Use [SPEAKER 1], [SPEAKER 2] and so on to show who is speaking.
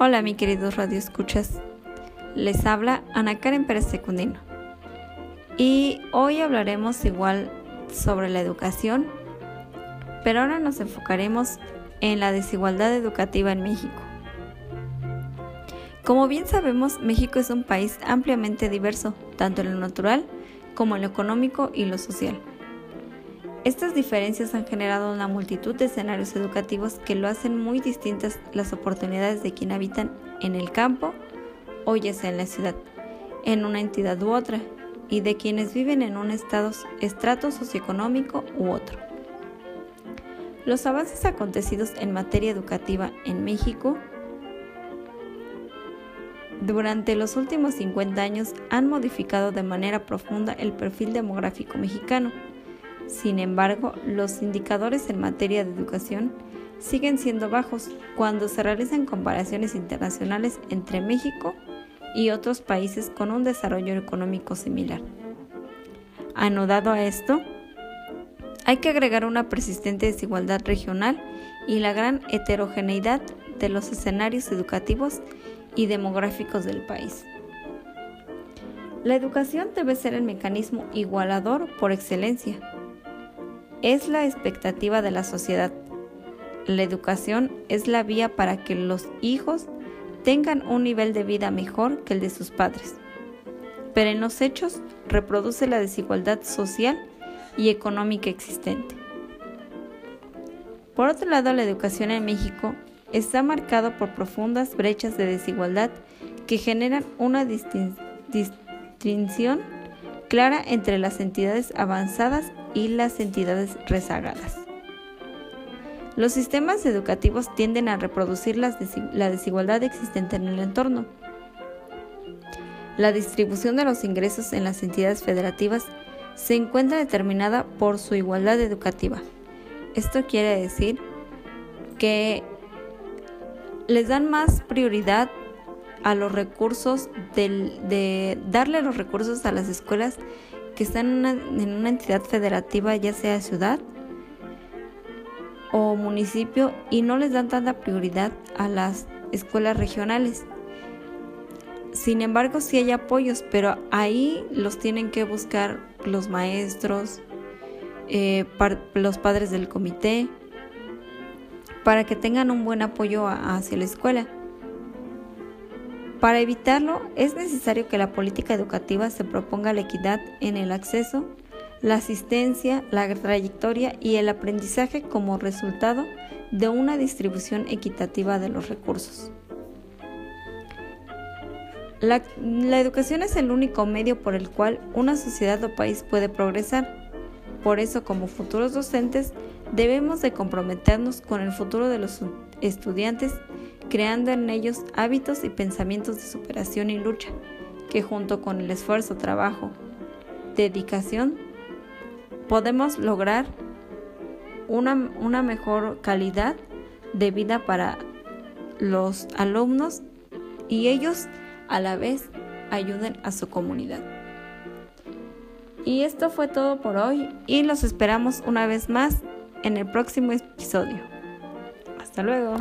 [SPEAKER 1] Hola, mi queridos radioescuchas. Les habla Ana Karen Pérez Secundino. Y hoy hablaremos igual sobre la educación, pero ahora nos enfocaremos en la desigualdad educativa en México. Como bien sabemos, México es un país ampliamente diverso, tanto en lo natural como en lo económico y lo social. Estas diferencias han generado una multitud de escenarios educativos que lo hacen muy distintas las oportunidades de quien habitan en el campo o ya sea en la ciudad, en una entidad u otra, y de quienes viven en un estado, estrato socioeconómico u otro. Los avances acontecidos en materia educativa en México durante los últimos 50 años han modificado de manera profunda el perfil demográfico mexicano sin embargo, los indicadores en materia de educación siguen siendo bajos cuando se realizan comparaciones internacionales entre México y otros países con un desarrollo económico similar. Anudado a esto, hay que agregar una persistente desigualdad regional y la gran heterogeneidad de los escenarios educativos y demográficos del país. La educación debe ser el mecanismo igualador por excelencia es la expectativa de la sociedad. La educación es la vía para que los hijos tengan un nivel de vida mejor que el de sus padres. Pero en los hechos reproduce la desigualdad social y económica existente. Por otro lado, la educación en México está marcada por profundas brechas de desigualdad que generan una distinción clara entre las entidades avanzadas y las entidades rezagadas. Los sistemas educativos tienden a reproducir la desigualdad existente en el entorno. La distribución de los ingresos en las entidades federativas se encuentra determinada por su igualdad educativa. Esto quiere decir que les dan más prioridad a los recursos de darle los recursos a las escuelas que están en una, entidad federativa, ya sea ciudad o municipio, y no les dan tanta prioridad a las escuelas regionales. Sin embargo, sí hay apoyos, pero ahí los tienen que buscar los maestros, eh, los padres del comité, para que tengan un buen apoyo hacia la escuela. Para evitarlo, es necesario que la política educativa se proponga la equidad en el acceso, la asistencia, la trayectoria y el aprendizaje como resultado de una distribución equitativa de los recursos. La, educación es el único medio por el cual una sociedad o país puede progresar. Por eso, como futuros docentes, debemos de comprometernos con el futuro de los estudiantes creando en ellos hábitos y pensamientos de superación y lucha, que junto con el esfuerzo, trabajo, dedicación, podemos lograr una, una mejor calidad de vida para los alumnos y ellos a la vez ayuden a su comunidad. Y esto fue todo por hoy y los esperamos una vez más en el próximo episodio. Hasta luego.